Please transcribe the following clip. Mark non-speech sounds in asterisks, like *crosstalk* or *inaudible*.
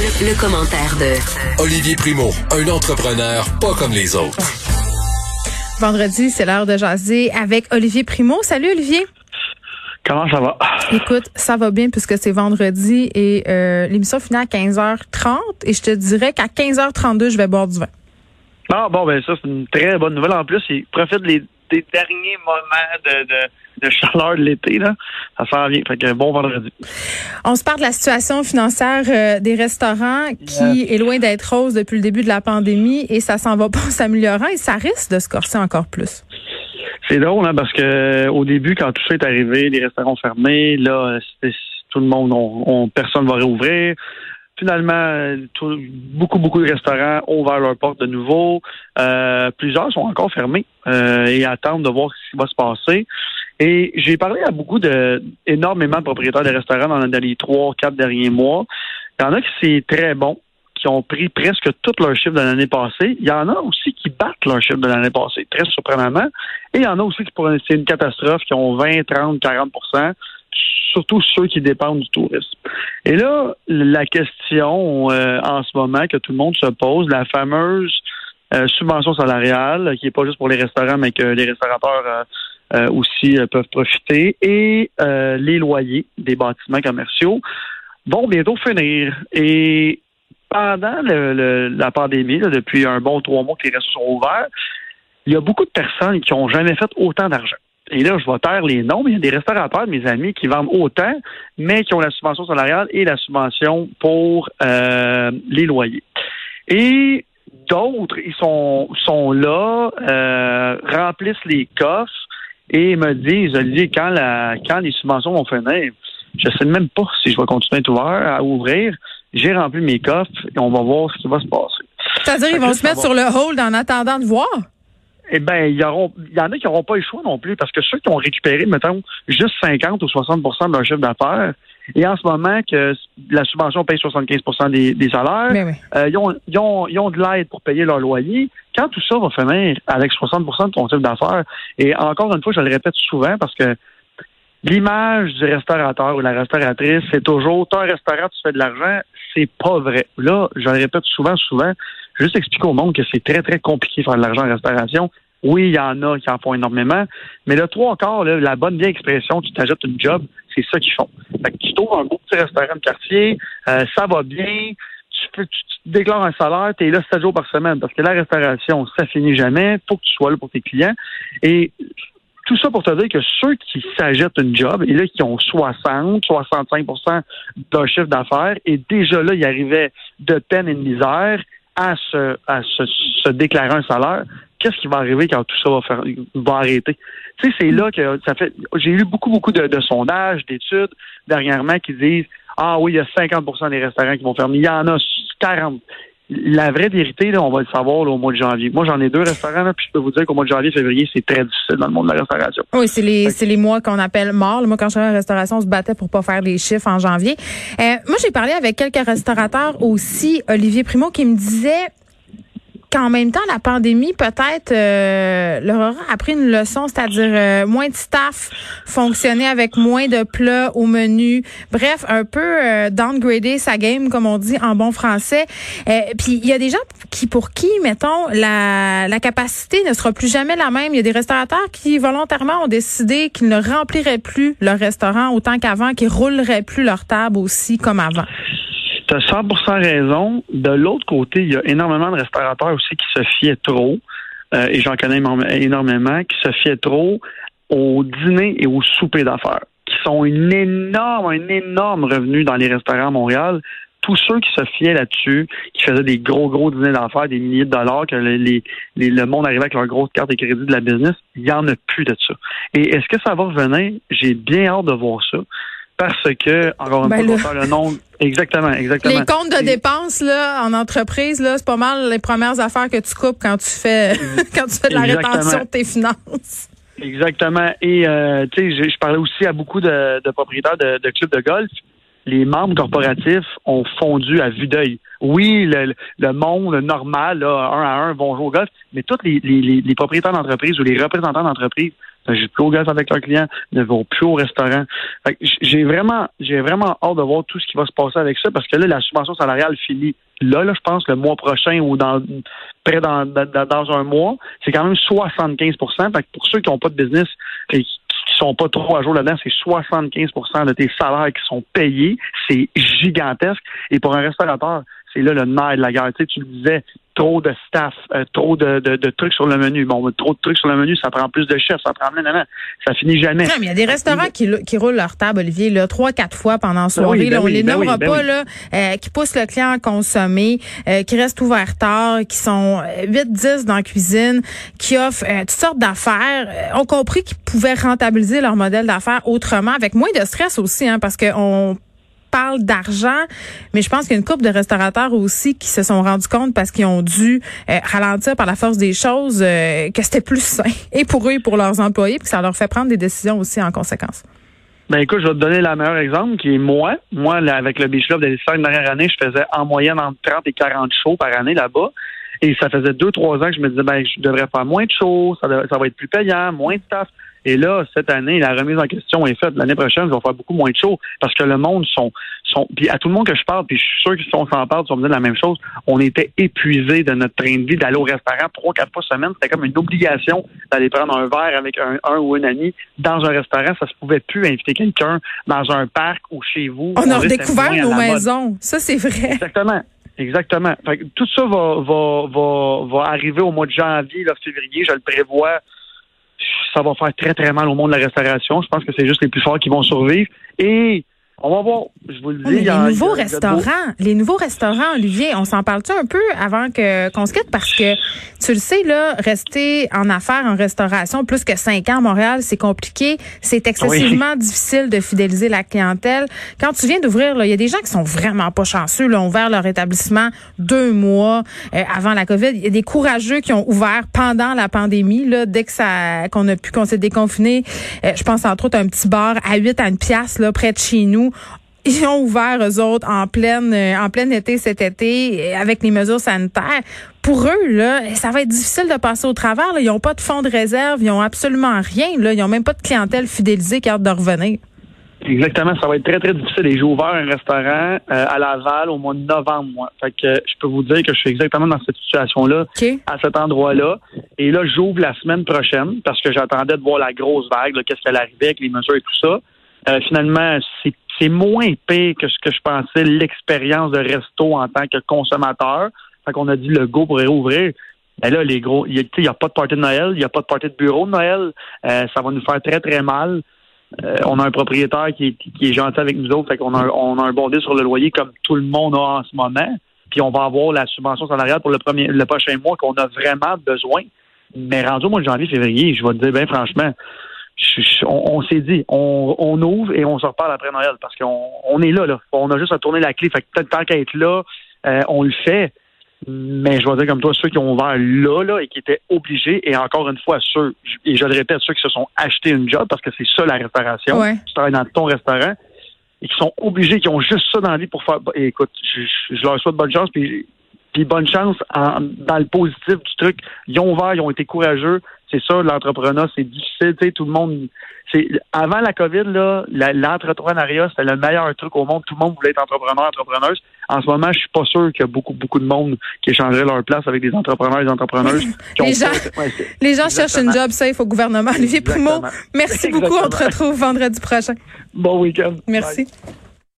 Le, commentaire de Olivier Primo, un entrepreneur pas comme les autres. Vendredi, c'est l'heure de jaser avec Olivier Primo. Salut Olivier. Comment ça va? Écoute, ça va bien puisque c'est vendredi et euh, l'émission finit à 15h30 et je te dirais qu'à 15h32, je vais boire du vin. Ah bon, ben ça, c'est une très bonne nouvelle. En plus, il profite des, derniers moments de de chaleur de l'été, là, ça s'en vient. Fait que bon vendredi. On se parle de la situation financière euh, des restaurants qui est loin d'être rose depuis le début de la pandémie et ça s'en va pas en s'améliorant et ça risque de se corser encore plus. C'est drôle, hein, parce que au début, quand tout ça est arrivé, les restaurants fermés, là, tout le monde, on, personne va réouvrir finalement, beaucoup, beaucoup de restaurants ont ouvert leurs portes de nouveau. Euh, plusieurs sont encore fermés euh, et attendent de voir ce qui va se passer. Et j'ai parlé à beaucoup de énormément de propriétaires de restaurants dans, les trois, quatre derniers mois. Il y en a qui c'est très bon, qui ont pris presque tout leur chiffre de l'année passée. Il y en a aussi qui battent leur chiffre de l'année passée, très surprenamment. Et il y en a aussi qui, pour c'est une catastrophe, qui ont 20, 30, 40 surtout ceux qui dépendent du tourisme. Et là, la question euh, en ce moment que tout le monde se pose, la fameuse euh, subvention salariale, qui n'est pas juste pour les restaurants, mais que les restaurateurs euh, aussi peuvent profiter, et les loyers des bâtiments commerciaux vont bientôt finir. Et pendant la pandémie, depuis un bon trois mois que les restos sont ouverts, il y a beaucoup de personnes qui n'ont jamais fait autant d'argent et là, je vais taire les noms, mais il y a des restaurateurs, mes amis, qui vendent autant, mais qui ont la subvention salariale et la subvention pour euh, les loyers. Et d'autres, ils sont, sont là, euh, remplissent les coffres et me disent, Olivier, quand, la, quand les subventions vont finir, je ne sais même pas si je vais continuer à être ouvert, à ouvrir. J'ai rempli mes coffres et on va voir ce qui va se passer. C'est-à-dire, ils vont se mettre sur le hold en attendant de voir? Eh bien, il y, en a qui n'auront pas le choix non plus, parce que ceux qui ont récupéré, mettons, juste 50 ou 60% de leur chiffre d'affaires, et en ce moment que la subvention paye 75 des, des salaires, ben euh, ils, ont, ils, ont, ils, ont, de l'aide pour payer leur loyer. Quand tout ça va finir avec 60% de ton chiffre d'affaires, et encore une fois, je le répète souvent parce que l'image du restaurateur ou la restauratrice, c'est toujours, tu un restaurant, tu fais de l'argent, c'est pas vrai. Là, je le répète souvent, souvent, juste expliquer au monde que c'est très, très compliqué de faire de l'argent en restauration. Oui, il y en a qui en font énormément, mais le trois encore, la bonne vieille expression, tu t'ajoutes une job, c'est ça qu'ils font. Fait que tu trouves un beau petit restaurant de quartier, euh, ça va bien, tu, peux, tu, déclares un salaire, tu es là sept jours par semaine, parce que la restauration, ça finit jamais, faut que tu sois là pour tes clients. Et tout ça pour te dire que ceux qui s'ajoutent une job, et là, qui ont 60, 65% d'un chiffre d'affaires, et déjà là, ils arrivaient de peine et de misère, à se, à se, déclarer un salaire, qu'est-ce qui va arriver quand tout ça va, faire, va arrêter? Tu sais, c'est là que ça fait. J'ai lu beaucoup, beaucoup de, sondages, d'études dernièrement qui disent Ah oui, il y a 50% des restaurants qui vont fermer. Il y en a 40 la vraie vérité, là, on va le savoir au mois de janvier. Moi, j'en ai deux restaurants, là, puis je peux vous dire qu'au mois de janvier, février, c'est très difficile dans le monde de la restauration. Oui, c'est les, c'est les mois qu'on appelle morts. Moi, quand je suis à la restauration, on se battait pour pas faire des chiffres en janvier. Euh, moi, j'ai parlé avec quelques restaurateurs aussi, Olivier Primo, qui me disait qu'en même temps, la pandémie, peut-être, euh, leur aura appris une leçon, c'est-à-dire euh, moins de staff, fonctionner avec moins de plats au menu. Bref, un peu euh, downgrader sa game, comme on dit en bon français. Euh, puis il y a des gens qui, pour qui, mettons, la, la capacité ne sera plus jamais la même. Il y a des restaurateurs qui, volontairement, ont décidé qu'ils ne rempliraient plus leur restaurant autant qu'avant, qu'ils rouleraient plus leur table aussi comme avant tu as 100 raison. De l'autre côté, il y a énormément de restaurateurs aussi qui se fiaient trop, euh, et j'en connais énormément, qui se fiaient trop au dîner et au souper d'affaires, qui sont une énorme, un énorme revenu dans les restaurants à Montréal. Tous ceux qui se fiaient là-dessus, qui faisaient des gros, gros dîners d'affaires, des milliers de dollars, que le monde arrivait avec leur grosse carte de crédit de la business, il n'y en a plus de ça. Et est-ce que ça va revenir? J'ai bien hâte de voir ça parce que, encore une ben fois, le... le nom. Exactement, exactement. Les comptes de dépenses, là, en entreprise, là, c'est pas mal les premières affaires que tu coupes quand tu fais, *laughs* quand tu fais de la rétention de tes finances. Exactement. Et, euh, tu sais, je, parlais aussi à beaucoup de, propriétaires de, clubs de golf. Les membres corporatifs ont fondu à vue d'œil. Oui, le, le monde normal, là, un à un, vont jouer au golf, mais tous les, les, les propriétaires d'entreprise ou les représentants d'entreprise ne jouent plus au golf avec leurs clients, ne vont plus au restaurant. J'ai vraiment, j'ai vraiment hâte de voir tout ce qui va se passer avec ça parce que là, la subvention salariale finit là, je pense, le mois prochain ou dans près dans, dans, un mois, c'est quand même 75% Pour ceux qui n'ont pas de business et qui sont pas trop à jour là-dedans, c'est 75% de tes salaires qui sont payés. C'est gigantesque. Et pour un restaurateur, c'est là le nerf de la guerre. Tu, sais, tu le disais, trop de staff, euh, trop de, de, trucs sur le menu. Bon, trop de trucs sur le menu, ça prend plus de chefs, ça prend non, non, ça finit jamais. Non, mais il y a des restaurants qui, qui roulent leur table, Olivier, là, trois, quatre fois pendant la ben soirée. Ben là, on les ben nommera pas, là, euh, qui poussent le client à consommer, euh, qui restent ouverts tard, qui sont 8, 10 dans la cuisine, qui offrent toutes sortes d'affaires, ont compris qu'ils pouvaient rentabiliser leur modèle d'affaires autrement, avec moins de stress aussi, hein, parce qu'on parle d'argent, mais je pense qu'il y a une couple de restaurateurs aussi qui se sont rendus compte parce qu'ils ont dû euh, ralentir par la force des choses euh, que c'était plus sain *laughs* et pour eux et pour leurs employés, puis ça leur fait prendre des décisions aussi en conséquence. Ben écoute, je vais te donner le meilleur exemple qui est moi. Moi, avec le Beach Club, les cinq dernières années, je faisais en moyenne entre 30 et 40 shows par année là-bas. Et ça faisait deux, trois ans que je me disais, ben, je devrais faire moins de shows, ça, ça va être plus payant, moins de staff. Et là, cette année, la remise en question est faite. L'année prochaine, je vais faire beaucoup moins de shows parce que le monde sont, sont, puis à tout le monde que je parle, puis je suis sûr que si on s'en parle, ils vont me dire la même chose. On était épuisés de notre train de vie d'aller au restaurant trois, quatre fois semaine. C'était comme une obligation d'aller prendre un verre avec un, un ou une amie dans un restaurant. Ça se pouvait plus inviter quelqu'un dans un parc ou chez vous. On, a redécouvert nos maisons. Ça, c'est vrai. Exactement. Exactement. tout ça va, va, va, va arriver au mois de janvier, là, février, je le prévois ça va faire très, très mal au monde de la restauration. Je pense que c'est juste les plus forts qui vont survivre. Et on va voir. Je vous le dis. les nouveaux restaurants, les nouveaux restaurants, Olivier, on s'en parle-tu un peu avant que qu'on se quitte? Parce que tu le sais là, rester en affaires, en restauration plus que cinq ans à Montréal, c'est compliqué. C'est excessivement difficile de fidéliser la clientèle. Quand tu viens d'ouvrir, il y a des gens qui sont vraiment pas chanceux. Là, ont ouvert leur établissement deux mois euh, avant la COVID. Il y a des courageux qui ont ouvert pendant la pandémie. Là, dès que ça, qu'on a pu, qu'on s'est déconfiné. Euh, je pense entre autres à un petit bar à 8 à une pièce là près de chez nous ils ont ouvert eux autres en pleine euh, en plein été cet été avec les mesures sanitaires. Pour eux là, ça va être difficile de passer au travers. Ils n'ont pas de fonds de réserve, ils n'ont absolument rien. Là, ils n'ont même pas de clientèle fidélisée qui a hâte de revenir. Exactement, ça va être très très difficile. Et j'ai ouvert un restaurant euh, à Laval au mois de novembre, moi. Fait que je peux vous dire que je suis exactement dans cette situation-là, à cet endroit-là. Et là, j'ouvre la semaine prochaine parce que j'attendais de voir la grosse vague, qu'est-ce qu'elle arrivait avec les mesures et tout ça. Euh, finalement, c'est moins pire que ce que je pensais, l'expérience de resto en tant que consommateur. Fait qu'on a dit le go pourrait rouvrir. Mais là, les gros, il n'y a, pas de party de Noël, il n'y a pas de party de bureau de Noël. Euh, ça va nous faire très, très mal. Euh, on a un propriétaire qui est, qui est gentil avec nous autres, fait qu'on a, on a un bon sur le loyer comme tout le monde a en ce moment. Puis on va avoir la subvention salariale pour le premier le prochain mois qu'on a vraiment besoin. Mais rendu au mois de janvier, février, je vais te dire bien franchement, on, s'est dit, on, ouvre et on se reparle après Noël parce qu'on est là, là. On a juste à tourner la clé. Fait que peut-être tant qu'à être là, euh, on le fait. Mais je vais dire comme toi, ceux qui ont ouvert là, là, et qui étaient obligés, et encore une fois, ceux, et je le répète, ceux qui se sont achetés une job, parce que c'est ça la restauration. Tu travailles dans ton restaurant, et qui sont obligés, qui ont juste ça dans la vie pour faire. écoute, je, leur souhaite bonne chance, puis, puis bonne chance dans le positif du truc. Ils ont ouvert, ils ont été courageux c'est ça, l'entrepreneuriat, c'est difficile. Tu sais, tout le monde. C'est avant la COVID, là, l'entrepreneuriat, c'était le meilleur truc au monde. Tout le monde voulait être entrepreneur, entrepreneuse. En ce moment, je suis pas sûr qu'il y a beaucoup, beaucoup de monde qui échangerait leur place avec des entrepreneurs et des entrepreneuses. *laughs* les, gens, les gens cherchent une job safe au gouvernement. Olivier Primo, merci beaucoup. On te retrouve vendredi prochain. Bon week-end. Merci.